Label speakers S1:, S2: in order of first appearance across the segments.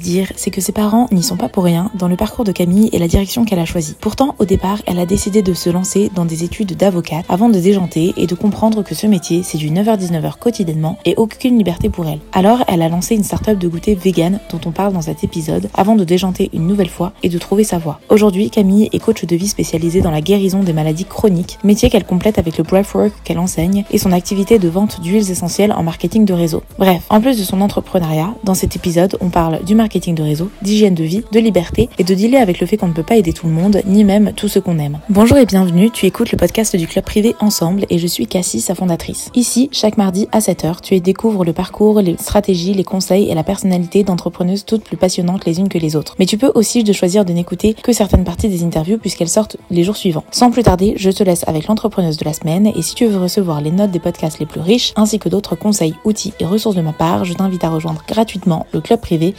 S1: Dire, c'est que ses parents n'y sont pas pour rien dans le parcours de Camille et la direction qu'elle a choisie. Pourtant, au départ, elle a décidé de se lancer dans des études d'avocate avant de déjanter et de comprendre que ce métier, c'est du 9h-19h quotidiennement et aucune liberté pour elle. Alors, elle a lancé une start-up de goûter vegan dont on parle dans cet épisode avant de déjanter une nouvelle fois et de trouver sa voie. Aujourd'hui, Camille est coach de vie spécialisée dans la guérison des maladies chroniques, métier qu'elle complète avec le breathwork qu'elle enseigne et son activité de vente d'huiles essentielles en marketing de réseau. Bref, en plus de son entrepreneuriat, dans cet épisode, on parle du marketing de réseau, d'hygiène de vie, de liberté et de dealer avec le fait qu'on ne peut pas aider tout le monde, ni même tout ce qu'on aime. Bonjour et bienvenue, tu écoutes le podcast du club privé Ensemble et je suis Cassie, sa fondatrice. Ici, chaque mardi à 7h, tu découvres le parcours, les stratégies, les conseils et la personnalité d'entrepreneuses toutes plus passionnantes les unes que les autres. Mais tu peux aussi choisir de n'écouter que certaines parties des interviews puisqu'elles sortent les jours suivants. Sans plus tarder, je te laisse avec l'entrepreneuse de la semaine et si tu veux recevoir les notes des podcasts les plus riches ainsi que d'autres conseils, outils et ressources de ma part, je t'invite à rejoindre gratuitement le club privé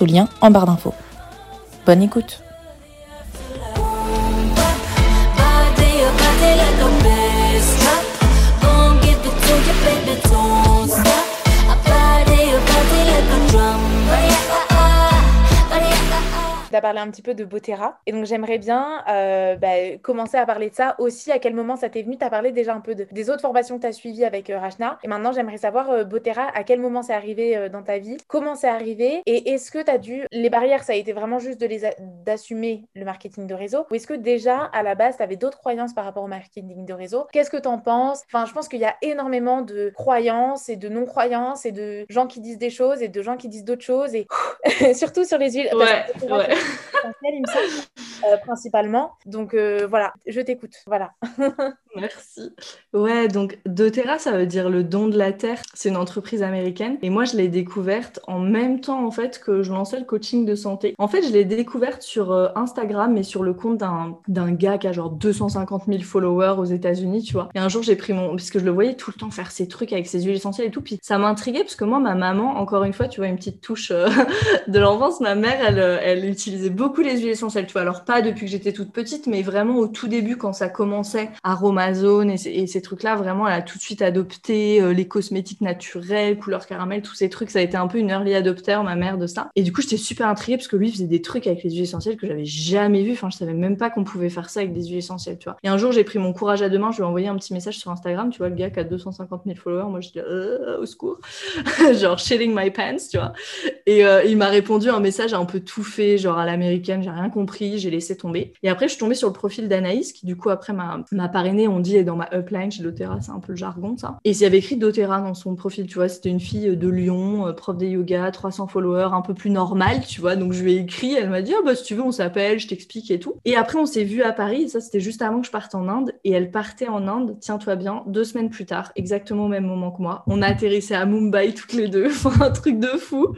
S1: au lien en barre d'infos. Bonne écoute
S2: as parlé un petit peu de Botera. Et donc, j'aimerais bien euh, bah, commencer à parler de ça aussi. À quel moment ça t'est venu? Tu as parlé déjà un peu de, des autres formations que tu as suivies avec euh, Rachna. Et maintenant, j'aimerais savoir, euh, Botera, à quel moment c'est arrivé dans ta vie? Comment c'est arrivé? Et est-ce que tu as dû. Les barrières, ça a été vraiment juste de les d'assumer le marketing de réseau? Ou est-ce que déjà, à la base, tu avais d'autres croyances par rapport au marketing de réseau? Qu'est-ce que tu en penses? Enfin, je pense qu'il y a énormément de croyances et de non-croyances et de gens qui disent des choses et de gens qui disent d'autres choses. Et surtout sur les huiles.
S3: Ouais, ouais.
S2: Euh, principalement. Donc euh, voilà, je t'écoute. Voilà.
S3: Merci. Ouais, donc doTERRA, ça veut dire le don de la terre. C'est une entreprise américaine. Et moi, je l'ai découverte en même temps, en fait, que je lançais le coaching de santé. En fait, je l'ai découverte sur euh, Instagram, mais sur le compte d'un gars qui a genre 250 000 followers aux États-Unis, tu vois. Et un jour, j'ai pris mon. Parce que je le voyais tout le temps faire ses trucs avec ses huiles essentielles et tout. Puis ça m'intriguait, parce que moi, ma maman, encore une fois, tu vois, une petite touche de l'enfance, ma mère, elle, elle utilisait beaucoup les huiles essentielles, tu vois. Alors, pas depuis que j'étais toute petite, mais vraiment au tout début, quand ça commençait, Aromazone et, ces trucs-là, vraiment, elle a tout de suite adopté euh, les cosmétiques naturels, couleur caramel, tous ces trucs. Ça a été un peu une early adopter, ma mère, de ça. Et du coup, j'étais super intriguée parce que lui faisait des trucs avec les huiles essentielles que j'avais jamais vu. Enfin, je savais même pas qu'on pouvait faire ça avec des huiles essentielles, tu vois. Et un jour, j'ai pris mon courage à deux mains, je lui ai envoyé un petit message sur Instagram, tu vois, le gars qui a 250 000 followers. Moi, je dis, euh, au secours. genre, shitting my pants, tu vois. Et euh, il m'a répondu un message un peu tout fait, genre à l'américaine, j'ai rien compris, j'ai laissé tomber. Et après, je suis tombée sur le profil d'Anaïs, qui du coup, après, m'a parrainé, on dit, est dans ma upline chez doTERRA, c'est un peu le jargon, ça. Et il y avait écrit doTERRA dans son profil, tu vois, c'était une fille de Lyon, euh, prof de yoga, 300 followers, un peu plus normale, tu vois. Donc, je lui ai écrit, elle m'a dit, ah, bah, si tu veux, on s'appelle, je t'explique et tout. Et après, on s'est vu à Paris, ça, c'était juste avant que je parte en Inde. Et elle partait en Inde, tiens-toi bien, deux semaines plus tard, exactement au même moment que moi. On a atterrissé à Mumbai toutes les deux, un truc de fou,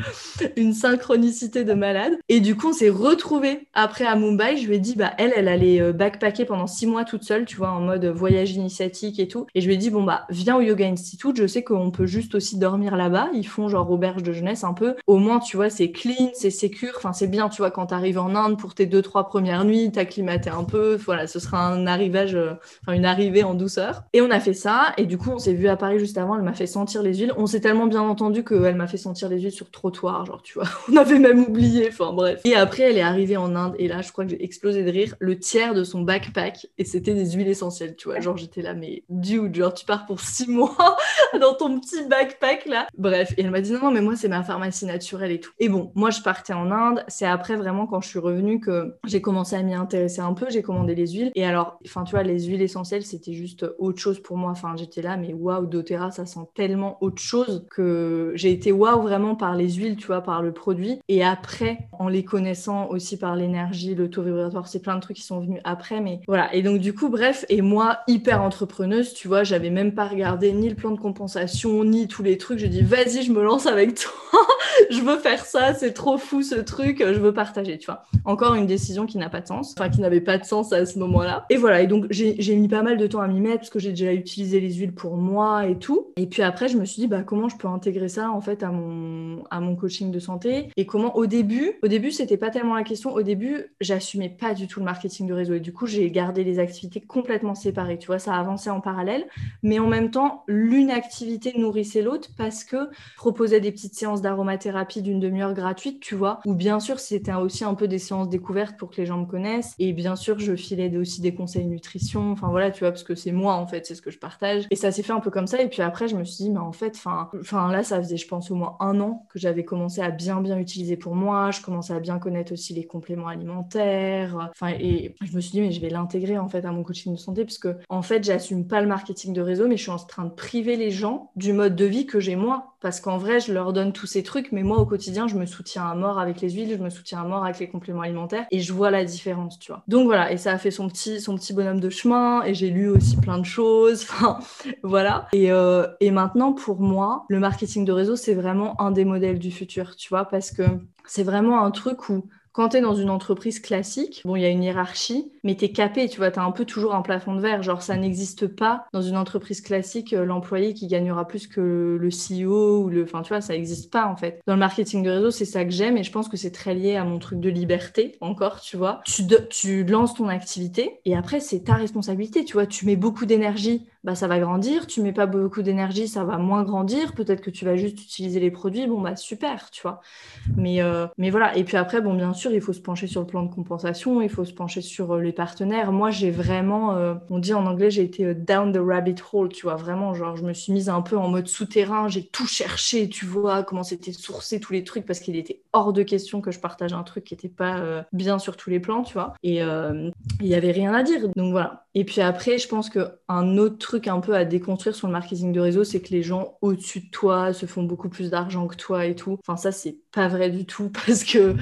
S3: une synchronicité de malade. Et du coup, on s'est retrouvés après à Mumbai. Je lui ai dit, bah, elle, elle allait euh, backpacker pendant six mois toute seule, tu vois, en mode voyage initiatique et tout. Et je lui ai dit, bon, bah, viens au Yoga Institute. Je sais qu'on peut juste aussi dormir là-bas. Ils font genre auberge de jeunesse un peu. Au moins, tu vois, c'est clean, c'est sécure. Enfin, c'est bien, tu vois, quand t'arrives en Inde pour tes deux, trois premières nuits, t'acclimater un peu. Voilà, ce sera un arrivage, euh, enfin, une arrivée en douceur. Et on a fait ça. Et du coup, on s'est vu à Paris juste avant. Elle m'a fait sentir les huiles. On s'est tellement bien entendu qu'elle m'a fait sentir les huiles sur trottoir. Genre, tu vois, on avait même oublié. Enfin, bref. Et après, elle est arrivée en Inde. Et là, je crois que j'ai explosé de rire. Le tiers de son backpack. Et c'était des huiles essentielles, tu vois. Genre, j'étais là, mais dude, genre, tu pars pour six mois dans ton petit backpack là. Bref, et elle m'a dit non, non, mais moi, c'est ma pharmacie naturelle et tout. Et bon, moi, je partais en Inde. C'est après vraiment quand je suis revenue que j'ai commencé à m'y intéresser un peu. J'ai commandé les huiles. Et alors, enfin, tu vois, les huiles essentielles, c'était juste autre chose pour moi. Enfin, j'étais là, mais waouh, doTERRA, ça sent tellement autre chose que j'ai été waouh vraiment par les huiles, tu vois, par le produit. Et après, en les connaissant aussi par l'énergie, le taux vibratoire, c'est plein de trucs qui sont venus après. Mais voilà. Et donc, du coup, bref, et moi, hyper entrepreneuse, tu vois, j'avais même pas regardé ni le plan de compensation, ni tous les trucs. Je dis, vas-y, je me lance avec toi. je veux faire ça, c'est trop fou ce truc, je veux partager, tu vois. Encore une décision qui n'a pas de sens, enfin qui n'avait pas de sens à ce moment-là. Et voilà, et donc j'ai mis pas mal de temps à m'y mettre parce que j'ai déjà utilisé les huiles pour moi et tout. Et puis après, je me suis dit, bah comment je peux intégrer ça en fait à mon, à mon coaching de santé? Et comment au début, au début, c'était pas tellement la question. Au début, j'assumais pas du tout le marketing de réseau. Et du coup, j'ai gardé les activités complètement séparées. Tu vois, ça avançait en parallèle. Mais en même temps, l'une activité nourrissait l'autre parce que proposait des petites séances d'aromathérapie d'une demi-heure gratuite, tu vois. Ou bien sûr, c'était aussi un peu des séances découvertes pour que les gens me connaissent. Et bien sûr, je filais aussi des conseils nutrition. Enfin voilà, tu vois, parce que c'est moi en fait, c'est ce que je partage. Et ça s'est fait un peu comme ça. Et puis après, je me suis dit, mais en fait, enfin là, ça faisait, je pense, au moins un an que j'avais commencé à bien bien utiliser pour moi. Je commençais à bien connaître aussi les compléments alimentaires. Enfin, et je me suis dit, mais je vais l'intégrer en fait à mon coaching de santé, parce que en fait, j'assume pas le marketing de réseau, mais je suis en train de priver les gens du mode de vie que j'ai moi. Parce qu'en vrai, je leur donne tous ces trucs, mais moi au quotidien, je me soutiens à mort avec les huiles, je me soutiens à mort avec les compléments alimentaires, et je vois la différence, tu vois. Donc voilà, et ça a fait son petit, son petit bonhomme de chemin, et j'ai lu aussi plein de choses. Enfin, voilà. Et, euh, et maintenant, pour moi, le marketing de réseau, c'est vraiment un des modèles du futur, tu vois, parce que c'est vraiment un truc où quand tu dans une entreprise classique, bon, il y a une hiérarchie, mais tu es capé, tu vois, tu as un peu toujours un plafond de verre. Genre, ça n'existe pas dans une entreprise classique, euh, l'employé qui gagnera plus que le CEO ou le. Enfin, tu vois, ça n'existe pas en fait. Dans le marketing de réseau, c'est ça que j'aime et je pense que c'est très lié à mon truc de liberté, encore, tu vois. Tu, tu lances ton activité et après, c'est ta responsabilité, tu vois. Tu mets beaucoup d'énergie bah, ça va grandir. Tu mets pas beaucoup d'énergie, ça va moins grandir. Peut-être que tu vas juste utiliser les produits. Bon, bah super, tu vois. Mais, euh, mais voilà. Et puis après, bon, bien sûr, il faut se pencher sur le plan de compensation. Il faut se pencher sur euh, partenaires. Moi, j'ai vraiment, euh, on dit en anglais, j'ai été down the rabbit hole, tu vois. Vraiment, genre, je me suis mise un peu en mode souterrain. J'ai tout cherché, tu vois, comment c'était sourcé tous les trucs parce qu'il était hors de question que je partage un truc qui n'était pas bien sur tous les plans, tu vois. Et il y avait rien à dire. Donc voilà. Et puis après, je pense qu'un autre truc un peu à déconstruire sur le marketing de réseau, c'est que les gens au-dessus de toi se font beaucoup plus d'argent que toi et tout. Enfin, ça, c'est pas vrai du tout parce que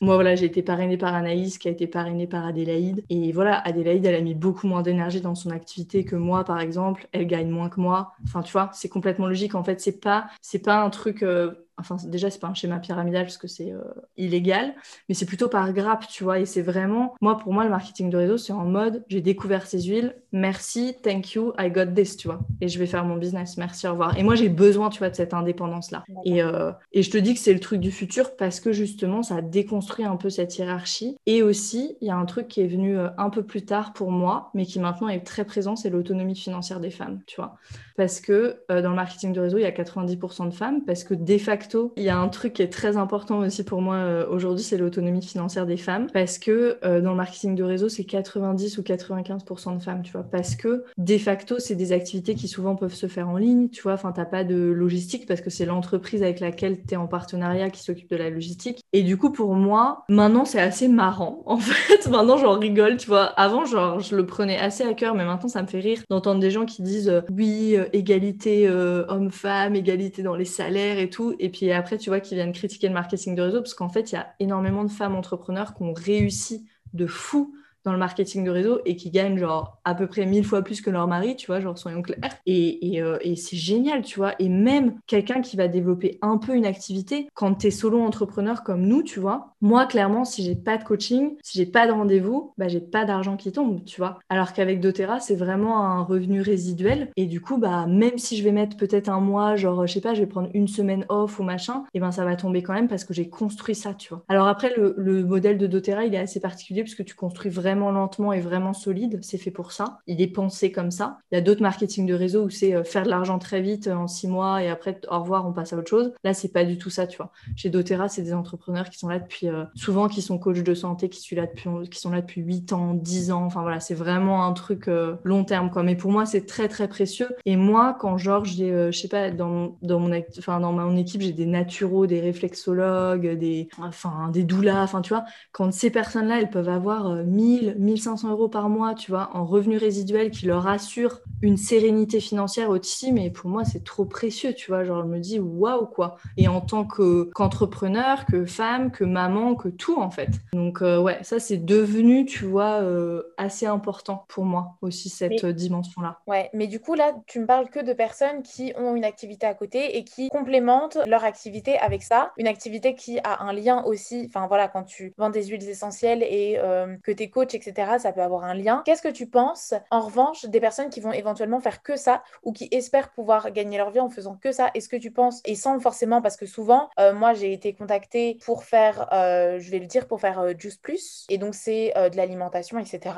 S3: moi, voilà, j'ai été parrainée par Anaïs qui a été parrainée par Adélaïde. Et voilà, Adélaïde, elle a mis beaucoup moins d'énergie dans son activité que moi, par exemple. Elle gagne moins que moi. Enfin, tu vois, c'est complètement logique. En fait, c'est pas, c'est pas un truc. Euh, enfin déjà c'est pas un schéma pyramidal parce que c'est euh, illégal, mais c'est plutôt par grappe, tu vois, et c'est vraiment, moi pour moi le marketing de réseau c'est en mode j'ai découvert ces huiles, merci, thank you, I got this, tu vois, et je vais faire mon business, merci, au revoir. Et moi j'ai besoin, tu vois, de cette indépendance là. Et, euh, et je te dis que c'est le truc du futur parce que justement ça déconstruit un peu cette hiérarchie. Et aussi il y a un truc qui est venu euh, un peu plus tard pour moi, mais qui maintenant est très présent, c'est l'autonomie financière des femmes, tu vois, parce que dans le marketing de réseau il y a 90% de femmes, parce que de facto il y a un truc qui est très important aussi pour moi euh, aujourd'hui, c'est l'autonomie financière des femmes. Parce que euh, dans le marketing de réseau, c'est 90 ou 95% de femmes, tu vois. Parce que de facto, c'est des activités qui souvent peuvent se faire en ligne, tu vois. Enfin, t'as pas de logistique parce que c'est l'entreprise avec laquelle tu es en partenariat qui s'occupe de la logistique. Et du coup, pour moi, maintenant, c'est assez marrant. En fait, maintenant, j'en rigole, tu vois. Avant, genre, je le prenais assez à cœur, mais maintenant, ça me fait rire d'entendre des gens qui disent euh, oui, égalité homme-femme, égalité dans les salaires et tout. Puis après, tu vois, qu'ils viennent critiquer le marketing de réseau, parce qu'en fait, il y a énormément de femmes entrepreneurs qui ont réussi de fou dans le marketing de réseau et qui gagnent genre à peu près mille fois plus que leur mari, tu vois, genre soyons clairs. Et, et, euh, et c'est génial, tu vois. Et même quelqu'un qui va développer un peu une activité, quand tu es solo entrepreneur comme nous, tu vois, moi clairement, si j'ai pas de coaching, si j'ai pas de rendez-vous, bah j'ai pas d'argent qui tombe, tu vois. Alors qu'avec doTERRA, c'est vraiment un revenu résiduel. Et du coup, bah même si je vais mettre peut-être un mois, genre je sais pas, je vais prendre une semaine off ou machin, et ben ça va tomber quand même parce que j'ai construit ça, tu vois. Alors après, le, le modèle de doTERRA, il est assez particulier puisque tu construis vraiment vraiment lentement et vraiment solide. C'est fait pour ça. Il est pensé comme ça. Il y a d'autres marketing de réseau où c'est euh, faire de l'argent très vite euh, en six mois et après, au revoir, on passe à autre chose. Là, c'est pas du tout ça, tu vois. Chez doTERRA, c'est des entrepreneurs qui sont là depuis, euh, souvent qui sont coachs de santé, qui, sont là depuis, qui sont là depuis 8 ans, 10 ans. Enfin voilà, c'est vraiment un truc long terme, quoi. Mais pour moi, c'est très, très précieux. Et moi, quand genre, j'ai, je sais pas, dans, dans, mon, enfin, dans mon équipe, j'ai des naturaux, des réflexologues, des, enfin, des doulas, enfin, tu vois, quand ces personnes-là, elles peuvent avoir 1000, 1500 euros par mois, tu vois, en revenus résiduels qui leur assurent une sérénité financière aussi, mais pour moi, c'est trop précieux, tu vois. Genre, je me dis, waouh, quoi. Et en tant qu'entrepreneur, que femme, que maman, que tout, en fait. Donc, euh, ouais, ça, c'est devenu, tu vois, euh, assez important pour moi aussi, cette dimension-là.
S2: Ouais, mais du coup, là, tu me parles que de personnes qui ont une activité à côté et qui complémentent leur activité avec ça. Une activité qui a un lien aussi, enfin voilà, quand tu vends des huiles essentielles et euh, que tes etc., ça peut avoir un lien. Qu'est-ce que tu penses, en revanche, des personnes qui vont éventuellement faire que ça ou qui espèrent pouvoir gagner leur vie en faisant que ça? Est-ce que tu penses, et sans forcément, parce que souvent, euh, moi j'ai été contactée pour faire, euh, je vais le dire, pour faire Juice Plus, et donc c'est de l'alimentation, etc.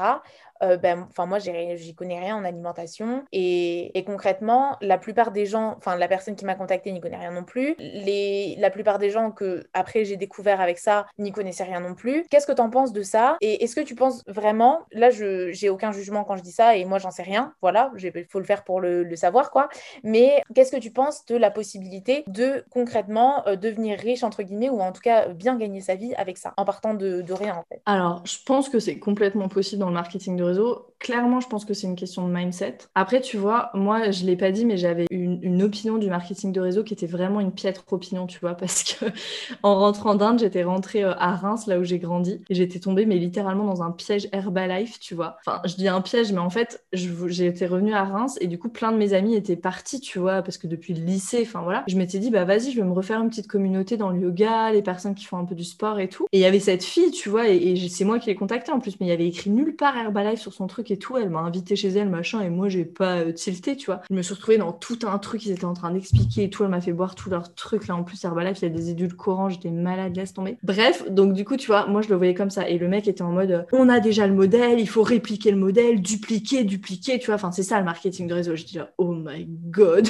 S2: Euh, ben, enfin moi j'y connais rien en alimentation et, concrètement la plupart des gens, enfin la personne qui m'a contacté n'y connaît rien non plus, les, la plupart des gens que après j'ai découvert avec ça n'y connaissaient rien non plus. Qu'est-ce que tu en penses de ça? Et est-ce que tu penses vraiment, là je j'ai aucun jugement quand je dis ça et moi j'en sais rien, voilà, il faut le faire pour le, savoir quoi, mais qu'est-ce que tu penses de la possibilité de concrètement euh, devenir riche entre guillemets ou en tout cas bien gagner sa vie avec ça en partant de, rien en fait?
S3: Alors je pense que c'est complètement possible dans le marketing de réseau. Clairement, je pense que c'est une question de mindset. Après, tu vois, moi, je l'ai pas dit, mais j'avais une, opinion du marketing de réseau qui était vraiment une piètre opinion, tu vois, parce que en rentrant d'Inde, j'étais rentrée euh, à Reims, là où j'ai grandi, et j'étais tombée, mais littéralement dans un piège Herbalife, tu vois. Enfin, je dis un piège, mais en fait, j'ai été revenue à Reims, et du coup, plein de mes amis étaient partis, tu vois, parce que depuis le lycée, enfin voilà, je m'étais dit, bah vas-y, je vais me refaire une petite communauté dans le yoga, les personnes qui font un peu du sport et tout. Et il y avait cette fille, tu vois, et, c'est moi qui l'ai contactée en plus, mais il y avait écrit nulle part Herbalife sur son truc et tout. Elle m'a invité chez elle, machin, et moi, j'ai pas euh, tilté, tu vois. Je me suis retrouvée dans tout un truc, ils étaient en train d'expliquer et tout. Elle m'a fait boire tous leurs trucs. Là, en plus, Herbalife, il y a des édulcorants, j'étais malade, laisse tomber. Bref, donc du coup, tu vois, moi, je le voyais comme ça. Et le mec était en mode, euh, on a déjà le modèle, il faut répliquer le modèle, dupliquer, dupliquer, tu vois. Enfin, c'est ça le marketing de réseau. Je dis, oh my god,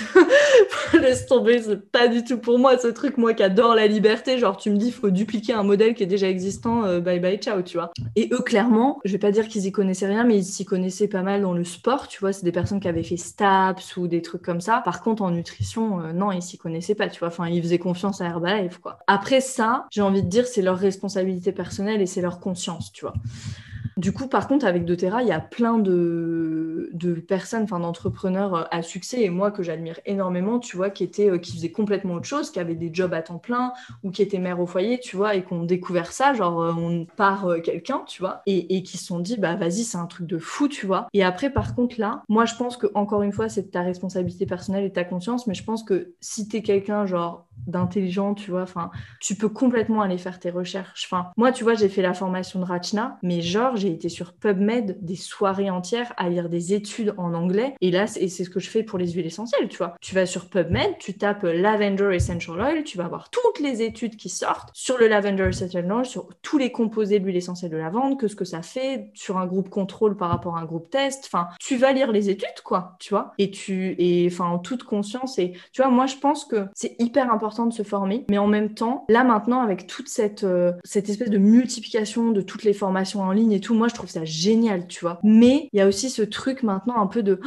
S3: laisse tomber, c'est pas du tout pour moi ce truc, moi qui adore la liberté. Genre, tu me dis, faut dupliquer un modèle qui est déjà existant, euh, bye bye, ciao, tu vois. Et eux, clairement, je vais pas dire qu'ils y connaissaient rien, mais ils s'y connaissaient pas mal dans le sport, tu vois, c'est des personnes qui avaient fait STAPS ou des trucs comme ça. Par contre, en nutrition, euh, non, ils s'y connaissaient pas, tu vois, enfin, ils faisaient confiance à Herbalife, quoi. Après ça, j'ai envie de dire, c'est leur responsabilité personnelle et c'est leur conscience, tu vois. Du coup, par contre, avec doTERRA, il y a plein de, personnes, enfin d'entrepreneurs euh, à succès et moi que j'admire énormément, tu vois, qui étaient, euh, qui faisaient complètement autre chose, qui avaient des jobs à temps plein ou qui étaient mères au foyer, tu vois, et qui ont découvert ça, genre euh, on part quelqu'un, tu vois, et, et qui se sont dit, bah vas-y, c'est un truc de fou, tu vois. Et après, par contre, là, moi je pense que encore une fois, c'est ta responsabilité personnelle et ta conscience, mais je pense que si t'es quelqu'un, genre d'intelligent, tu vois. Enfin, tu peux complètement aller faire tes recherches. Enfin, moi, tu vois, j'ai fait la formation de Rachna, mais genre, j'ai été sur PubMed des soirées entières à lire des études en anglais. Et là, c'est ce que je fais pour les huiles essentielles, tu vois. Tu vas sur PubMed, tu tapes Lavender Essential Oil, tu vas voir toutes les études qui sortent sur le Lavender Essential Oil, sur tous les composés de l'huile essentielle de lavande, que ce que ça fait sur un groupe contrôle par rapport à un groupe test. Enfin, tu vas lire les études, quoi, tu vois. Et tu, et enfin, en toute conscience. Et tu vois, moi, je pense que c'est hyper important de se former, mais en même temps, là maintenant, avec toute cette, euh, cette espèce de multiplication de toutes les formations en ligne et tout, moi je trouve ça génial, tu vois. Mais il y a aussi ce truc maintenant un peu de,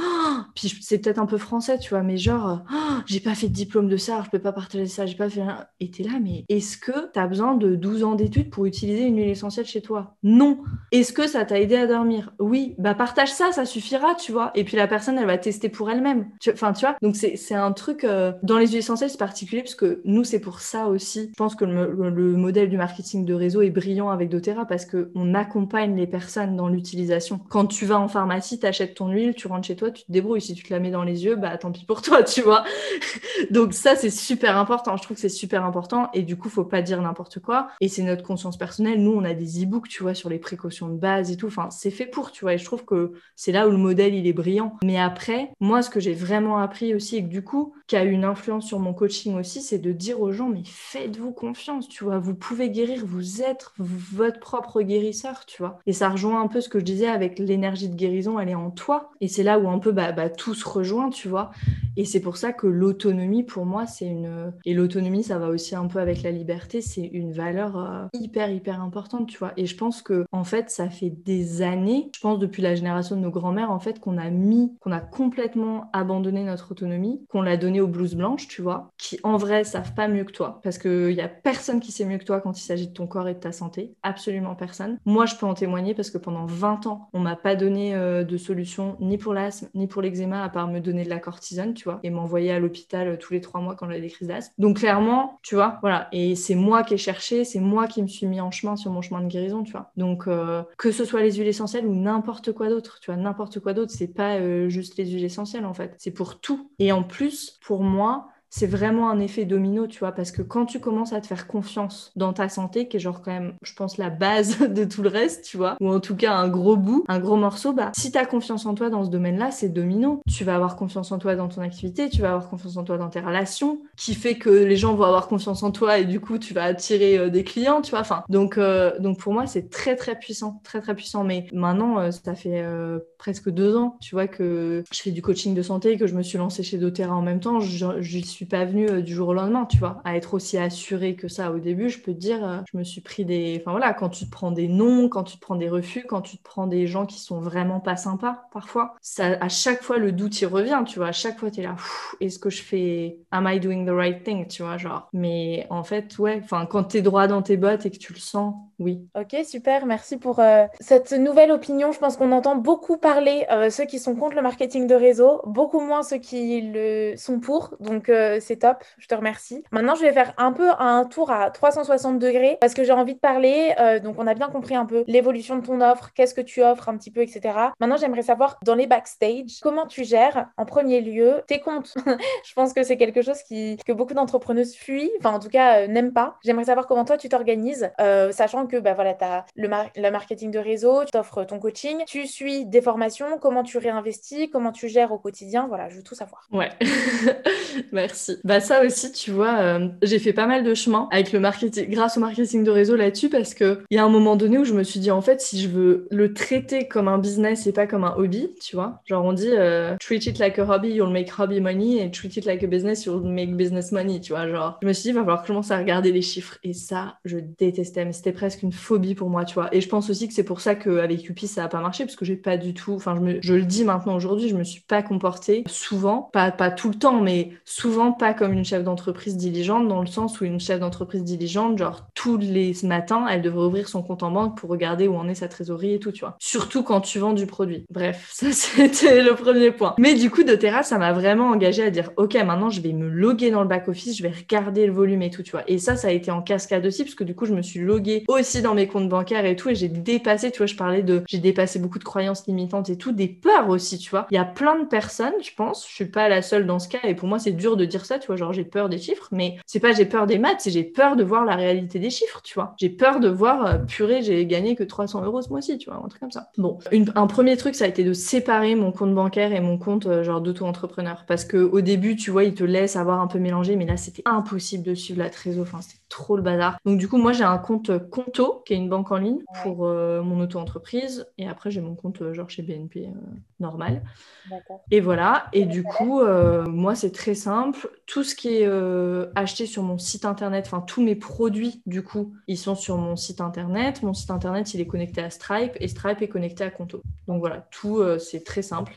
S3: puis c'est peut-être un peu français, tu vois, mais genre, j'ai pas fait de diplôme de ça, je peux pas partager ça, j'ai pas fait rien. Et t'es là, mais est-ce que t'as besoin de 12 ans d'études pour utiliser une huile essentielle chez toi? Non. Est-ce que ça t'a aidé à dormir? Oui. Bah partage ça, ça suffira, tu vois. Et puis la personne, elle va tester pour elle-même. Enfin, tu vois. Donc c'est un truc, euh, dans les huiles essentielles, c'est particulier parce que nous, c'est pour ça aussi. Je pense que le, modèle du marketing de réseau est brillant avec doTERRA parce qu'on accompagne les personnes dans l'utilisation. Quand tu vas en pharmacie, tu achètes ton huile, tu rentres chez toi, tu te débrouilles. Si tu te la mets dans les yeux, bah tant pis pour toi, tu vois. Donc ça, c'est super important. Je trouve que c'est super important et du coup, faut pas dire n'importe quoi. Et c'est notre conscience personnelle. Nous, on a des e-books, tu vois, sur les précautions de base et tout. Enfin, c'est fait pour, tu vois. Et je trouve que c'est là où le modèle, il est brillant. Mais après, moi, ce que j'ai vraiment appris aussi et que du coup, qui a eu une influence sur mon coaching aussi, c'est de dire aux gens, mais faites-vous confiance, tu vois, vous pouvez guérir, vous êtes votre propre guérisseur, tu vois. Et ça rejoint un peu ce que je disais avec l'énergie de guérison, elle est en toi. Et c'est là où un peu bah, bah, tout se rejoint, tu vois. Et c'est pour ça que l'autonomie, pour moi, c'est une... Et l'autonomie, ça va aussi un peu avec la liberté, c'est une valeur euh, hyper, hyper importante, tu vois. Et je pense que, en fait, ça fait des années, je pense depuis la génération de nos grands-mères, en fait, qu'on a mis, qu'on a complètement abandonné notre autonomie, qu'on l'a donné aux blouses blanches, tu vois, qui en vrai savent pas mieux que toi. Parce qu'il y a personne qui sait mieux que toi quand il s'agit de ton corps et de ta santé. Absolument personne. Moi, je peux en témoigner parce que pendant 20 ans, on m'a pas donné euh, de solution ni pour l'asthme, ni pour l'eczéma, à part me donner de la cortisone, tu vois, et m'envoyer à l'hôpital euh, tous les trois mois quand j'avais des crises d'asthme. Donc clairement, tu vois, voilà. Et c'est moi qui ai cherché, c'est moi qui me suis mis en chemin sur mon chemin de guérison, tu vois. Donc euh, que ce soit les huiles essentielles ou n'importe quoi d'autre, tu vois, n'importe quoi d'autre, c'est pas juste les huiles essentielles en fait. C'est pour tout. Et en plus, pour moi, c'est vraiment un effet domino, tu vois, parce que quand tu commences à te faire confiance dans ta santé, qui est genre quand même, je pense, la base de tout le reste, tu vois, ou en tout cas un gros bout, un gros morceau, bah, si tu as confiance en toi dans ce domaine-là, c'est domino. Tu vas avoir confiance en toi dans ton activité, tu vas avoir confiance en toi dans tes relations, qui fait que les gens vont avoir confiance en toi et du coup, tu vas attirer euh, des clients, tu vois. Enfin, donc, euh, donc pour moi, c'est très, très puissant, très, très puissant. Mais maintenant, euh, ça fait presque deux ans, tu vois, que je fais du coaching de santé, que je me suis lancée chez doTERRA en même temps. N'y suis pas venue du jour au lendemain, tu vois, à être aussi assurée que ça au début. Je peux te dire, je me suis pris des. Enfin voilà, quand tu te prends des noms, quand tu te prends des refus, quand tu te prends des gens qui sont vraiment pas sympas parfois, ça, à chaque fois, le doute y revient, tu vois. À chaque fois, tu es là, est-ce que je fais. Am I doing the right thing, tu vois, genre. Mais en fait, ouais, enfin, quand tu es droit dans tes bottes et que tu le sens, oui.
S2: Ok, super. Merci pour euh, cette nouvelle opinion. Je pense qu'on entend beaucoup parler euh, ceux qui sont contre le marketing de réseau, beaucoup moins ceux qui le sont pour. Donc, euh, c'est top. Je te remercie. Maintenant, je vais faire un peu un tour à 360 degrés parce que j'ai envie de parler. donc, on a bien compris un peu l'évolution de ton offre, qu'est-ce que tu offres un petit peu, etc. Maintenant, j'aimerais savoir dans les backstage, comment tu gères en premier lieu tes comptes? je pense que c'est quelque chose que beaucoup d'entrepreneuses fuient, enfin, en tout cas, n'aiment pas. J'aimerais savoir comment toi, tu t'organises, sachant que bah, voilà, tu as le, le, marketing de réseau, tu offres ton coaching, tu suis des formations, comment tu réinvestis, comment tu gères au quotidien. Voilà, je veux tout savoir.
S3: Ouais, merci. Bah, ça aussi, tu vois, euh, j'ai fait pas mal de chemin avec le marketing, grâce au marketing de réseau là-dessus, parce qu'il y a un moment donné où je me suis dit, en fait, si je veux le traiter comme un business et pas comme un hobby, tu vois, genre on dit euh, treat it like a hobby, you'll make hobby money, et treat it like a business, you'll make business money, tu vois, genre, je me suis dit, va falloir que je commence à regarder les chiffres. Et ça, je détestais, mais c'était presque une phobie pour moi, tu vois. Et je pense aussi que c'est pour ça qu'avec Yupi, ça n'a pas marché, parce que j'ai pas du tout, enfin, je, je le dis maintenant aujourd'hui, je me suis pas comportée souvent, pas, pas tout le temps, mais souvent pas comme une chef d'entreprise diligente, dans le sens où une chef d'entreprise diligente, genre, tous les matins, elle devrait ouvrir son compte en banque pour regarder où en est sa trésorerie et tout, tu vois. Surtout quand tu vends du produit. Bref, ça, c'était le premier point. Mais du coup, doTERRA, ça m'a vraiment engagé à dire, OK, maintenant, je vais me loguer dans le back-office, je vais regarder le volume et tout, tu vois. Et ça, ça a été en cascade aussi, parce que du coup, je me suis loguée aussi dans mes comptes bancaires et tout, et j'ai dépassé, tu vois, je parlais de, j'ai dépassé beaucoup de croyances limitantes et tout, des peurs aussi, tu vois. Il y a plein de personnes, je pense, je suis pas la seule dans ce cas, et pour moi, c'est dur de dire ça, tu vois, genre, j'ai peur des chiffres, mais c'est pas j'ai peur des maths, c'est j'ai peur de voir la réalité des chiffres, tu vois. J'ai peur de voir, euh, purée, j'ai gagné que 300 euros ce mois-ci, tu vois, un truc comme ça. Bon, un premier truc, ça a été de séparer mon compte bancaire et mon compte, euh, genre, d'auto-entrepreneur, parce que au début, tu vois, ils te laissent avoir un peu mélangé, mais là, c'était impossible de suivre la trésor, enfin, c'était trop le bazar. Donc, du coup, moi, j'ai un compte Conto, qui est une banque en ligne, pour euh, mon auto-entreprise. Et après, j'ai mon compte euh, genre chez BNP euh, normal. Et voilà. Et du coup, moi, c'est très simple. Tout ce qui est acheté sur mon site internet, enfin, tous mes produits, du coup, ils sont sur mon site internet. Mon site internet, il est connecté à Stripe et Stripe est connecté à Conto. Donc voilà, tout, c'est très simple.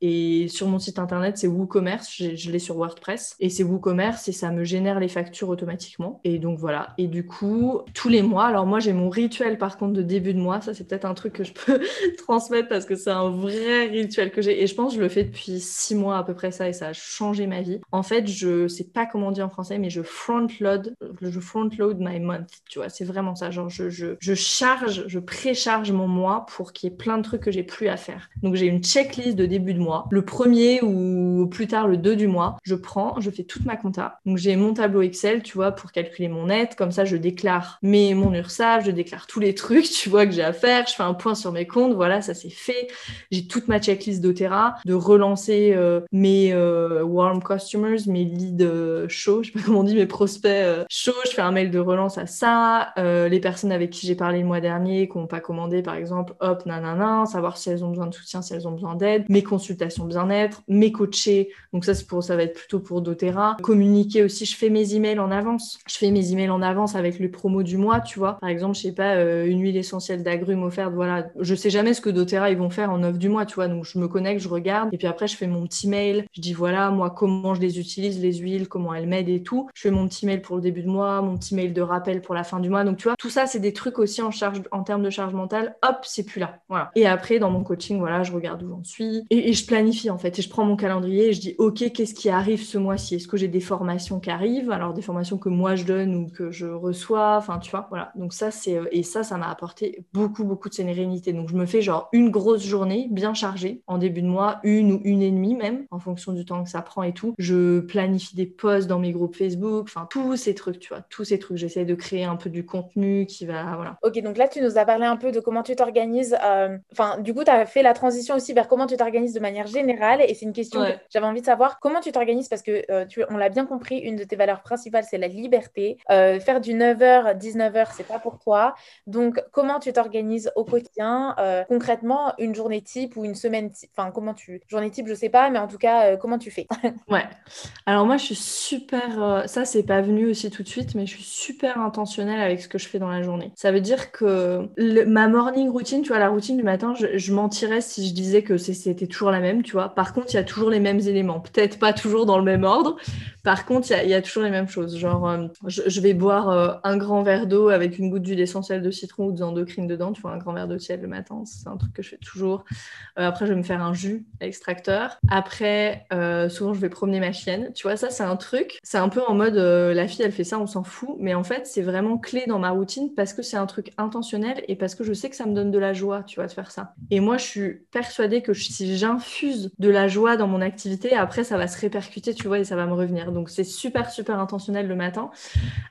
S3: Et sur mon site internet, c'est WooCommerce, je, l'ai sur WordPress. Et c'est WooCommerce et ça me génère les factures automatiquement. Et donc voilà. Et du coup, tous les mois, alors moi j'ai mon rituel par contre de début de mois. Ça, c'est peut-être un truc que je peux transmettre parce que c'est un vrai rituel que j'ai. Et je pense que je le fais depuis six mois à peu près ça et ça a changé ma vie. En fait, je sais pas comment on dit en français, mais je front load, je front load my month. Tu vois, c'est vraiment ça. Genre, je, je, je charge, je précharge mon mois pour qu'il y ait plein de trucs que j'ai plus à faire. Donc j'ai une checklist de début de mois le premier ou plus tard le 2 du mois, je prends, je fais toute ma compta. Donc j'ai mon tableau Excel, tu vois, pour calculer mon net. Comme ça, je déclare mes, mon URSAF, je déclare tous les trucs, tu vois, que j'ai à faire. Je fais un point sur mes comptes. Voilà, ça c'est fait. J'ai toute ma checklist d'Otera, de relancer euh, mes euh, warm customers, mes leads euh, chauds, je sais pas comment on dit, mes prospects chauds. Je fais un mail de relance à ça. les personnes avec qui j'ai parlé le mois dernier, qui n'ont pas commandé, par exemple, hop, nanana, savoir si elles ont besoin de soutien, si elles ont besoin d'aide. Mes consultations bien-être, mes coachés, donc ça, pour, ça va être plutôt pour doTERRA. Communiquer aussi, je fais mes emails en avance. Je fais mes emails en avance avec les promos du mois, tu vois. Par exemple, je sais pas, euh, une huile essentielle d'agrumes offerte, voilà. Je sais jamais ce que doTERRA ils vont faire en offre du mois, tu vois. Donc je me connecte, je regarde, et puis après, je fais mon petit mail. Je dis voilà, moi, comment je les utilise, les huiles, comment elles m'aident et tout. Je fais mon petit mail pour le début de mois, mon petit mail de rappel pour la fin du mois. Donc tu vois, tout ça, c'est des trucs aussi en charge, en termes de charge mentale. Hop, c'est plus là. Voilà. Et après, dans mon coaching, voilà, je regarde où j'en suis. Et, et je planifie en fait et je prends mon calendrier et je dis ok qu'est-ce qui arrive ce mois-ci? Est-ce que j'ai des formations qui arrivent? Alors des formations que moi je donne ou que je reçois, enfin tu vois, voilà. Donc ça c'est euh, et ça ça m'a apporté beaucoup beaucoup de sérénité. Donc je me fais genre une grosse journée bien chargée en début de mois, une ou une et demie même en fonction du temps que ça prend et tout. Je planifie des posts dans mes groupes Facebook, enfin tous ces trucs, tu vois, tous ces trucs. J'essaie de créer un peu du contenu qui va voilà.
S2: Ok donc là tu nous as parlé un peu de comment tu t'organises. Euh, enfin du coup tu as fait la transition aussi vers comment tu t'organises de manière générale et c'est une question que j'avais envie de savoir comment tu t'organises? Parce que euh, tu, on l'a bien compris, une de tes valeurs principales c'est la liberté. Euh, faire du 9h, 19h, c'est pas pour toi. Donc, comment tu t'organises au quotidien? Euh, Concrètement, une journée type ou une semaine type? Enfin, comment tu. Journée type, je sais pas, mais en tout cas, comment tu fais?
S3: Ouais. Alors, moi, je suis super. ça, c'est pas venu aussi tout de suite, mais je suis super intentionnelle avec ce que je fais dans la journée. Ça veut dire que ma morning routine, tu vois, la routine du matin, je, je mentirais si je disais que c'était toujours la même, tu vois. Par contre, il y a toujours les mêmes éléments. Peut-être pas toujours dans le même ordre. Par contre, il y, a toujours les mêmes choses. Genre, euh, je, vais boire euh, un grand verre d'eau avec une goutte d'huile essentielle de citron ou d'endocrine dedans. Tu vois, un grand verre d'eau tiède le matin. C'est un truc que je fais toujours. Euh, après, je vais me faire un jus extracteur. Après, souvent, je vais promener ma chienne. Tu vois, ça, c'est un truc. C'est un peu en mode, la fille, elle fait ça, on s'en fout. Mais en fait, c'est vraiment clé dans ma routine parce que c'est un truc intentionnel et parce que je sais que ça me donne de la joie, tu vois, de faire ça. Et moi, je suis persuadée que si j'infuse de la joie dans mon activité, après, ça va se répercuter, tu vois, et ça va me revenir. Donc, c'est super, super intentionnel le matin.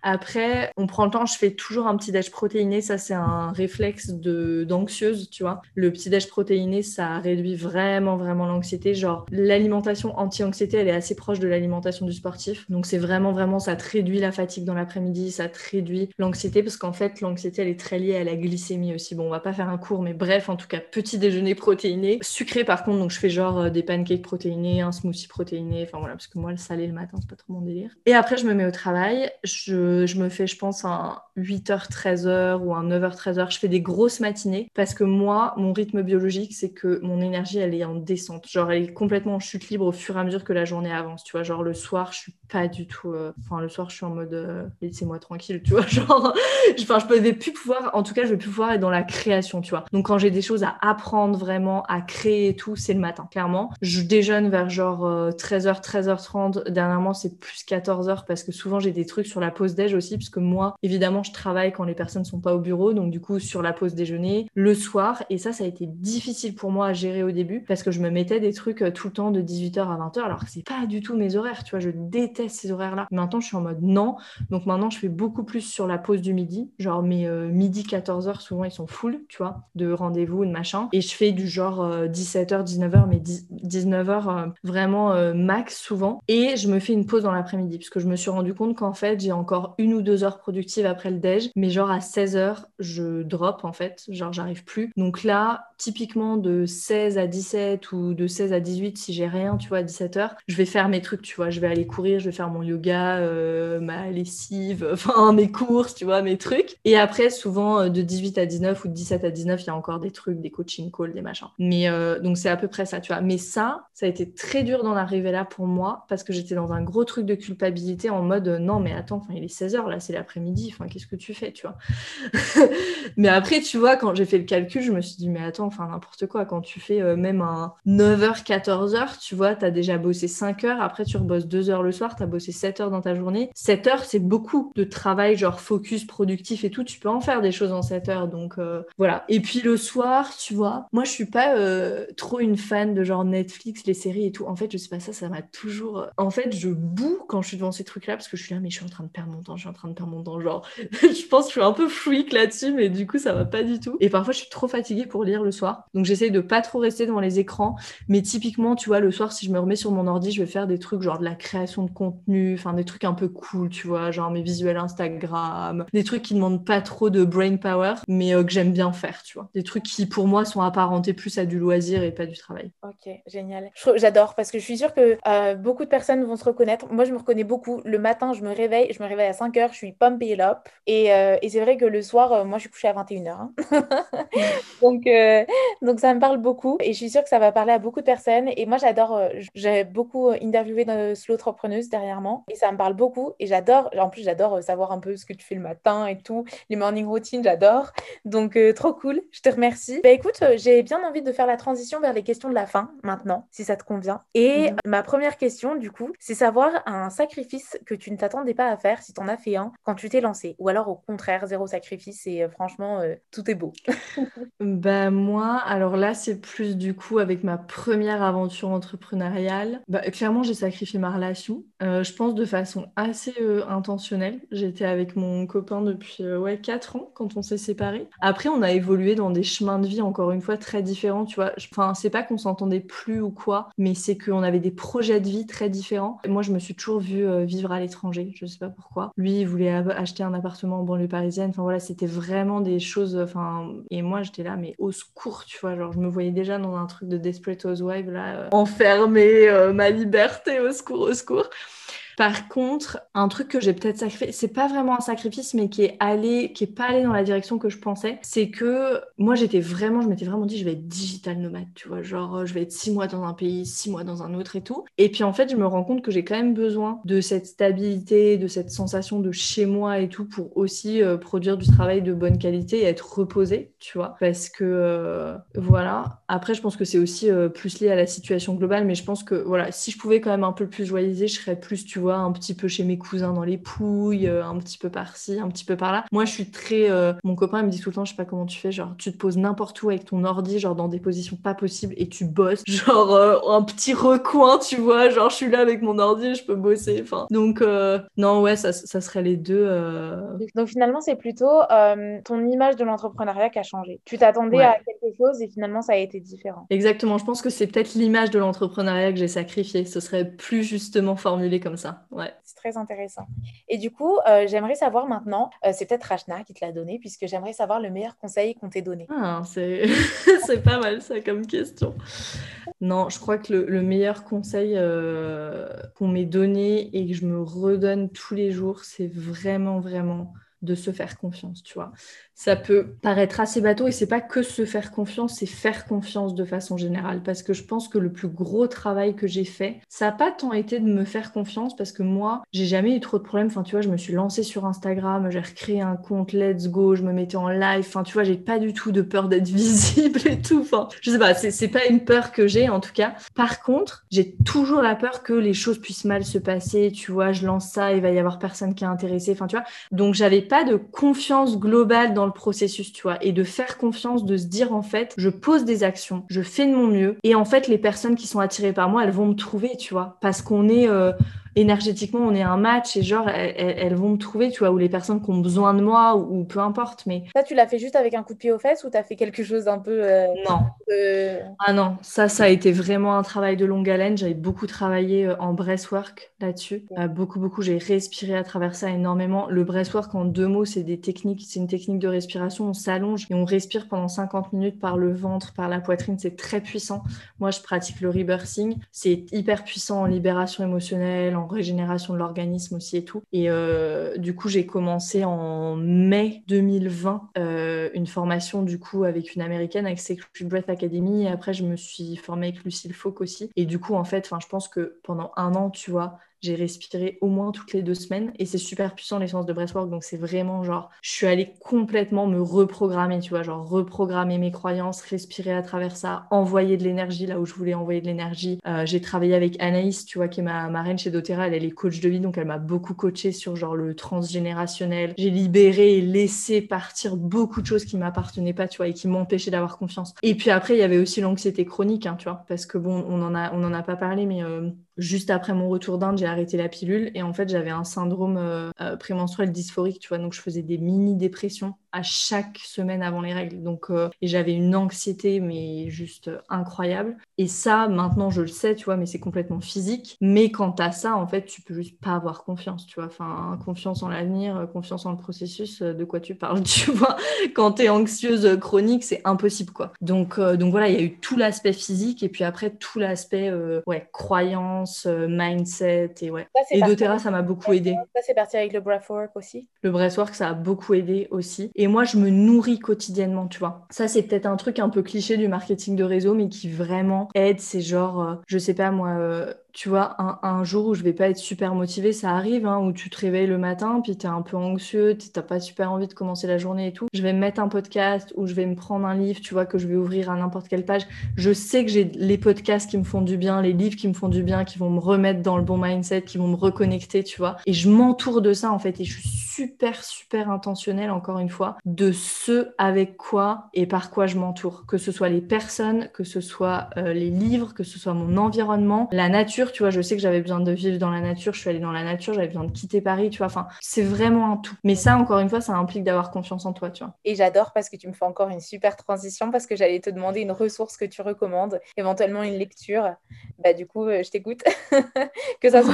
S3: Après, on prend le temps, je fais toujours un petit déj protéiné. Ça, c'est un réflexe de, d'anxieuse, tu vois. Le petit déj protéiné, ça réduit vraiment, vraiment l'anxiété. Genre, l'alimentation anti-anxiété, elle est assez proche de l'alimentation du sportif. Donc, c'est vraiment, vraiment, ça te réduit la fatigue dans l'après-midi, ça te réduit l'anxiété parce qu'en fait, l'anxiété, elle est très liée à la glycémie aussi. Bon, on va pas faire un cours, mais bref, en tout cas, petit déjeuner protéiné. Sucré, par contre, donc je fais genre euh, des pancakes protéinés, un smoothie protéiné. Enfin, voilà, parce que moi, le salé le matin, c'est pas trop mon délire. Et après, je me mets au travail. Je, je me fais, je pense, un 8h, 13h ou un 9h, 13h. Je fais des grosses matinées parce que moi, mon rythme biologique, c'est que mon énergie, elle est en descente. Genre, elle est complètement en chute libre au fur et à mesure que la journée avance. Tu vois, genre le soir, je suis pas du tout. Euh, enfin, le soir, je suis en mode euh, laissez-moi tranquille, tu vois. Genre, enfin, je vais plus pouvoir, en tout cas, je vais plus pouvoir être dans la création, tu vois. Donc, quand j'ai des choses à apprendre vraiment, à créer et tout, c'est le matin, clairement. Je déjeune vers genre 13h, euh, 13h30. Dernièrement, c'est plus 14h parce que souvent, j'ai des trucs sur la pause déj aussi, parce que moi, évidemment, je travaille quand les personnes sont pas au bureau. Donc, du coup, sur la pause déjeuner, le soir. Et ça, ça a été difficile pour moi à gérer au début parce que je me mettais des trucs tout le temps de 18h à 20h alors que c'est pas du tout mes horaires, tu vois. Je déteste ces horaires-là. Maintenant, je suis en mode non. Donc maintenant, je fais beaucoup plus sur la pause du midi. Genre mes euh, midi 14h, souvent, ils sont full, tu vois, de rendez-vous, de machin. Et je fais du genre 17h, euh, 19h, mais 19h euh, vraiment max souvent. Et je me fais une pause dans l'après-midi parce que je me suis rendu compte qu'en fait, j'ai encore une ou deux heures productives après le déj. Mais genre à 16h, je drop en fait. Genre, j'arrive plus. Donc là, typiquement de 16 à 17 ou de 16 à 18, si j'ai rien, tu vois, à 17h, je vais faire mes trucs, tu vois. Je vais aller courir, je vais faire mon yoga, euh, ma lessive, enfin mes courses, tu vois, mes trucs. Et après, souvent euh, de 18 à 19 ou de 17 à 19, il y a encore des trucs, des coaching calls, des machins. Mais euh, donc c'est à peu près ça, tu vois. Mais ça, ça a été très dur d'en arriver là pour moi parce que j'étais dans un gros truc de culpabilité en mode non, mais attends, il est 16h là, c'est l'après-midi, qu'est-ce que tu fais, tu vois. mais après, tu vois, quand j'ai fait le calcul, je me suis dit, mais attends, enfin n'importe quoi, quand tu fais même un 9h, 14h, tu vois, tu as déjà bossé 5 heures, après tu rebosses 2 heures le soir, tu as bossé 7 heures dans ta journée. 7 heures, c'est beaucoup de travail, genre focus, productif et tout. Tu peux en faire des choses en 7 heures. Donc euh, voilà. Et puis le soir, tu vois, moi je suis pas euh, trop une fan de genre Netflix, les séries et tout. En fait, je sais pas ça, ça m'a toujours. En fait, je boue quand je suis devant ces trucs-là parce que je suis là, mais je suis en train de perdre mon temps, je suis en train de perdre mon temps. Genre, je pense que je suis un peu freak là-dessus, mais du coup, ça va pas du tout. Et parfois, je suis trop fatiguée pour lire le soir. Donc j'essaye de pas trop rester devant les écrans. Mais typiquement, tu vois, le soir, si je me remets sur mon ordi, je vais faire des trucs genre de la création de contenu, enfin des trucs un peu cool, tu vois, genre mes visuels Instagram, des trucs qui demandent pas trop de brain power, mais euh, que j'aime bien faire, tu vois. Des trucs qui pour moi sont apparentés plus à du loisir et pas du travail.
S2: Ok, génial. J'adore parce que je suis sûre que euh, beaucoup de personnes vont se reconnaître. Moi, je me reconnais beaucoup. Le matin, je me réveille, je me réveille à 5 h je suis pumped up. Et, euh, et c'est vrai que le soir, moi, je suis couchée à 21h. Hein. donc, Donc ça me parle beaucoup et je suis sûre que ça va parler à beaucoup de personnes. Et moi, j'adore, euh, j'ai beaucoup interviewé de slow entrepreneuses dernièrement et ça me parle beaucoup. Et j'adore, en plus, j'adore savoir un peu ce que tu fais le matin et tout, les morning routines, j'adore. Donc trop cool, je te remercie. Bah écoute, j'ai bien envie de faire la transition vers les questions de la fin maintenant, si ça te convient. Et mhm. ma première question, du coup, c'est savoir un sacrifice que tu ne t'attendais pas à faire si tu en as fait un quand tu t'es lancé. Ou alors au contraire, zéro sacrifice et euh, franchement, euh, tout est beau.
S3: bah moi, alors là, c'est plus du coup avec ma première aventure entrepreneuriale. Bah, clairement, j'ai sacrifié ma relation. Euh, je pense de façon assez intentionnelle. J'étais avec mon copain depuis ouais, 4 ans quand on s'est séparés. Après, on a évolué dans des chemins de vie, encore une fois, très différents. Tu vois, enfin, c'est pas qu'on plus ou quoi, mais c'est qu'on avait des projets de vie très différents. Moi, je me suis toujours vue vivre à l'étranger. Je sais pas pourquoi. Lui, il voulait acheter un appartement en banlieue parisienne. Enfin voilà, c'était vraiment des choses. Enfin, et moi, j'étais là, mais au secours, tu vois. Genre, je me voyais déjà dans un truc de Desperate Housewives, là, euh, enfermée, euh, ma liberté, au secours, au secours. Par contre, un truc que j'ai peut-être sacrifié, c'est pas vraiment un sacrifice, mais qui est allé, qui est pas allé dans la direction que je pensais, c'est que moi j'étais vraiment, je m'étais vraiment dit, je vais être digital nomade, tu vois, genre je vais être six mois dans un pays, six mois dans un autre et tout. Et puis en fait, je me rends compte que j'ai quand même besoin de cette stabilité, de cette sensation de chez moi et tout pour aussi euh, produire du travail de bonne qualité et être reposée, tu vois, parce que euh, voilà. Après, je pense que c'est aussi euh, plus lié à la situation globale, mais je pense que voilà, si je pouvais quand même un peu plus joyaliser, je serais plus, tu vois un petit peu chez mes cousins dans les Pouilles, euh, un petit peu par-ci, un petit peu par-là. Moi, je suis très. Euh, mon copain me dit tout le temps, je sais pas comment tu fais, genre, tu te poses n'importe où avec ton ordi, genre dans des positions pas possibles et tu bosses, genre euh, un petit recoin, tu vois, genre je suis là avec mon ordi, je peux bosser. Enfin, donc non, ouais, ça, ça, serait les deux.
S2: Donc finalement, c'est plutôt ton image de l'entrepreneuriat qui a changé. Tu t'attendais à quelque chose et finalement, ça a été différent.
S3: Exactement. Je pense que c'est peut-être l'image de l'entrepreneuriat que j'ai sacrifié. Ce serait plus justement formulé comme ça. Ouais.
S2: C'est très intéressant. Et du coup, euh, j'aimerais savoir maintenant, euh, c'est peut-être Rachna qui te l'a donné, puisque j'aimerais savoir le meilleur conseil qu'on t'ait donné.
S3: Ah, c'est pas mal ça comme question. Non, je crois que le, meilleur conseil euh, qu'on m'ait donné et que je me redonne tous les jours, c'est vraiment, vraiment de se faire confiance, tu vois ça peut paraître assez bateau et c'est pas que se faire confiance, c'est faire confiance de façon générale parce que je pense que le plus gros travail que j'ai fait, ça n'a pas tant été de me faire confiance parce que moi, j'ai jamais eu trop de problèmes. Enfin, tu vois, je me suis lancée sur Instagram, j'ai recréé un compte Let's Go, je me mettais en live. Enfin, tu vois, j'ai pas du tout de peur d'être visible et tout. Enfin, je sais pas, c'est pas une peur que j'ai en tout cas. Par contre, j'ai toujours la peur que les choses puissent mal se passer. Tu vois, je lance ça, il va y avoir personne qui est intéressé. Enfin, tu vois, donc j'avais pas de confiance globale dans processus, tu vois, et de faire confiance, de se dire en fait, je pose des actions, je fais de mon mieux, et en fait, les personnes qui sont attirées par moi, elles vont me trouver, tu vois, parce qu'on est, euh, énergétiquement, on est un match et genre, elles, vont me trouver, tu vois, ou les personnes qui ont besoin de moi ou, peu importe. Mais
S2: ça, tu l'as fait juste avec un coup de pied aux fesses ou t'as fait quelque chose d'un peu euh,
S3: Non. Ah non, ça, ça a été vraiment un travail de longue haleine. J'avais beaucoup travaillé euh, en breathwork là-dessus, euh, beaucoup, beaucoup. J'ai respiré à travers ça énormément. Le breathwork, en deux mots, c'est des techniques, c'est une technique de respiration. On s'allonge et on respire pendant 50 minutes par le ventre, par la poitrine. C'est très puissant. Moi, je pratique le rebirthing. C'est hyper puissant en libération émotionnelle, en régénération de l'organisme aussi et tout. Et euh, du coup, j'ai commencé en mai 2020 euh, une formation du coup avec une américaine avec Secret Breath Academy. Et après, je me suis formée avec Lucille Fauque aussi. Et du coup, en fait, je pense que pendant un an, tu vois, j'ai respiré au moins toutes les deux semaines et c'est super puissant les séances de breathwork. Donc c'est vraiment genre, je suis allée complètement me reprogrammer, tu vois, genre reprogrammer mes croyances, respirer à travers ça, envoyer de l'énergie là où je voulais envoyer de l'énergie. Euh, j'ai travaillé avec Anaïs, tu vois, qui est ma, ma reine chez doTERRA. Elle, est coach de vie, donc elle m'a beaucoup coaché sur genre le transgénérationnel. J'ai libéré et laissé partir beaucoup de choses qui m'appartenaient pas, tu vois, et qui m'empêchaient d'avoir confiance. Et puis après, il y avait aussi l'anxiété chronique, hein, tu vois, parce que bon, on en a, on en a pas parlé, mais euh, juste après mon retour d'Inde, j'ai arrêté la pilule et en fait, j'avais un syndrome euh, euh, prémenstruel dysphorique, tu vois, donc je faisais des mini dépressions à chaque semaine avant les règles. Donc, euh, et j'avais une anxiété, mais juste incroyable. Et ça, maintenant, je le sais, tu vois, mais c'est complètement physique. Mais quant à ça, en fait, tu peux juste pas avoir confiance, tu vois. Enfin, confiance en l'avenir, confiance en le processus, de quoi tu parles, tu vois. Quand tu es anxieuse chronique, c'est impossible, quoi. Donc, donc voilà, il y a eu tout l'aspect physique et puis après, tout l'aspect, ouais, croyance, mindset et ouais. et doTERRA, ça m'a beaucoup aidé.
S2: Ça, c'est parti avec le breathwork aussi.
S3: Le breathwork, ça a beaucoup aidé aussi. Et moi, je me nourris quotidiennement, tu vois. Ça, c'est peut-être un truc un peu cliché du marketing de réseau, mais qui vraiment aide. C'est genre, euh, je sais pas moi, euh, tu vois, un, jour où je vais pas être super motivée, ça arrive, hein, où tu te réveilles le matin, puis tu es un peu anxieux, t'as pas super envie de commencer la journée et tout. Je vais me mettre un podcast ou je vais me prendre un livre, tu vois, que je vais ouvrir à n'importe quelle page. Je sais que j'ai les podcasts qui me font du bien, les livres qui me font du bien, qui vont me remettre dans le bon mindset, qui vont me reconnecter, tu vois. Et je m'entoure de ça, en fait, et je suis super, super intentionnelle, encore une fois, de ce avec quoi et par quoi je m'entoure. Que ce soit les personnes, que ce soit euh, les livres, que ce soit mon environnement, la nature, tu vois, je sais que j'avais besoin de vivre dans la nature, je suis allée dans la nature, j'avais besoin de quitter Paris, tu vois. Enfin, c'est vraiment un tout. Mais ça, encore une fois, ça implique d'avoir confiance en toi, tu vois.
S2: Et j'adore parce que tu me fais encore une super transition parce que j'allais te demander une ressource que tu recommandes, éventuellement une lecture. Bah, du coup, euh, je t'écoute. que ça soit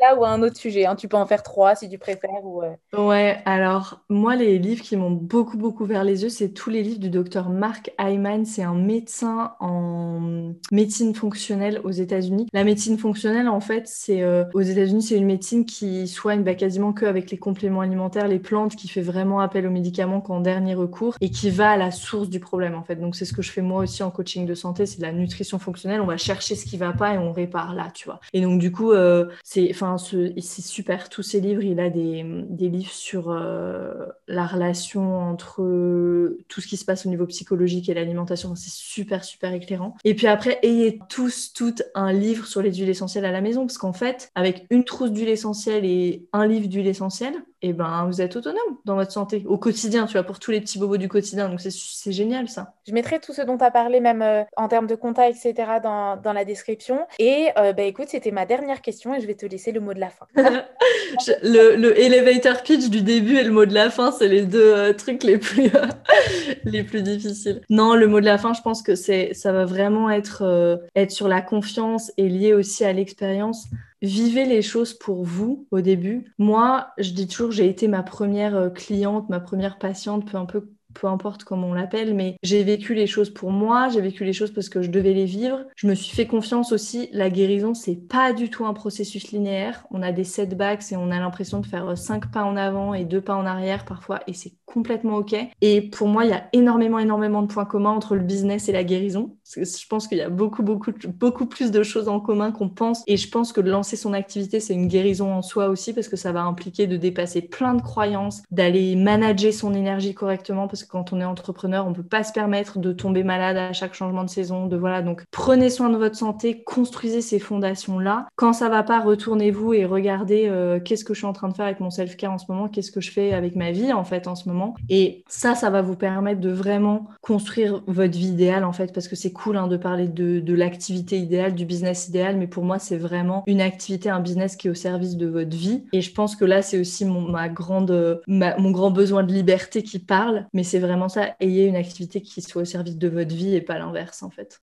S2: là ou un autre sujet. Hein. Tu peux en faire trois si tu préfères. Ou,
S3: euh. Ouais, alors, moi, les livres qui m'ont beaucoup, beaucoup ouvert les yeux, c'est tous les livres du docteur Mark Hyman. C'est un médecin en médecine fonctionnelle aux États-Unis. La médecine fonctionnelle, en fait, c'est euh, aux États-Unis, c'est une médecine qui soigne bah, quasiment que avec les compléments alimentaires, les plantes, qui fait vraiment appel aux médicaments qu'en dernier recours et qui va à la source du problème, en fait. Donc, c'est ce que je fais moi aussi en coaching de santé, c'est la nutrition fonctionnelle. On va chercher ce qui va pas et on répare là, tu vois. Et donc, du coup, euh, c'est, enfin, c'est super. Tous ces livres, il a des, des livres sur euh, la relation entre tout ce qui se passe au niveau psychologique et l'alimentation. C'est super, super éclairant. Et puis après, ayez tous, toutes un livre sur les huiles essentielles à la maison, parce qu'en fait, avec une trousse d'huile essentielle et un livre d'huile essentielle, et eh ben, vous êtes autonome dans votre santé, au quotidien, tu vois, pour tous les petits bobos du quotidien. Donc, c'est génial, ça.
S2: Je mettrai tout ce dont tu as parlé, même euh, en termes de contacts, etc., dans, dans, la description. Et euh, bah, écoute, c'était ma dernière question et je vais te laisser le mot de la fin.
S3: le, le, elevator pitch du début et le mot de la fin, c'est les deux euh, trucs les plus, les plus difficiles. Non, le mot de la fin, je pense que ça va vraiment être, être sur la confiance et lié aussi à l'expérience vivez les choses pour vous au début. Moi, je dis toujours, j'ai été ma première euh, cliente, ma première patiente, peu un peu peu importe comment on l'appelle, mais j'ai vécu les choses pour moi, j'ai vécu les choses parce que je devais les vivre. Je me suis fait confiance aussi. La guérison, c'est pas du tout un processus linéaire. On a des setbacks et on a l'impression de faire euh, cinq pas en avant et deux pas en arrière parfois, et c'est complètement ok. Et pour moi, il y a énormément, énormément de points communs entre le business et la guérison je pense qu'il y a beaucoup, beaucoup, beaucoup plus de choses en commun qu'on pense. Et je pense que lancer son activité, c'est une guérison en soi aussi parce que ça va impliquer de dépasser plein de croyances, d'aller manager son énergie correctement parce que quand on est entrepreneur, on peut pas se permettre de tomber malade à chaque changement de saison. De voilà, donc prenez soin de votre santé, construisez ces fondations-là. Quand ça va pas, retournez-vous et regardez euh, qu'est-ce que je suis en train de faire avec mon self-care en ce moment, qu'est-ce que je fais avec ma vie en fait en ce moment? Et ça, ça va vous permettre de vraiment construire votre vie idéale en fait parce que c'est cool hein, de parler de, l'activité idéale, du business idéal, mais pour moi, c'est vraiment une activité, un business qui est au service de votre vie. Et je pense que là, c'est aussi mon, ma mon grand besoin de liberté qui parle, mais c'est vraiment ça, ayez une activité qui soit au service de votre vie et pas l'inverse, en fait.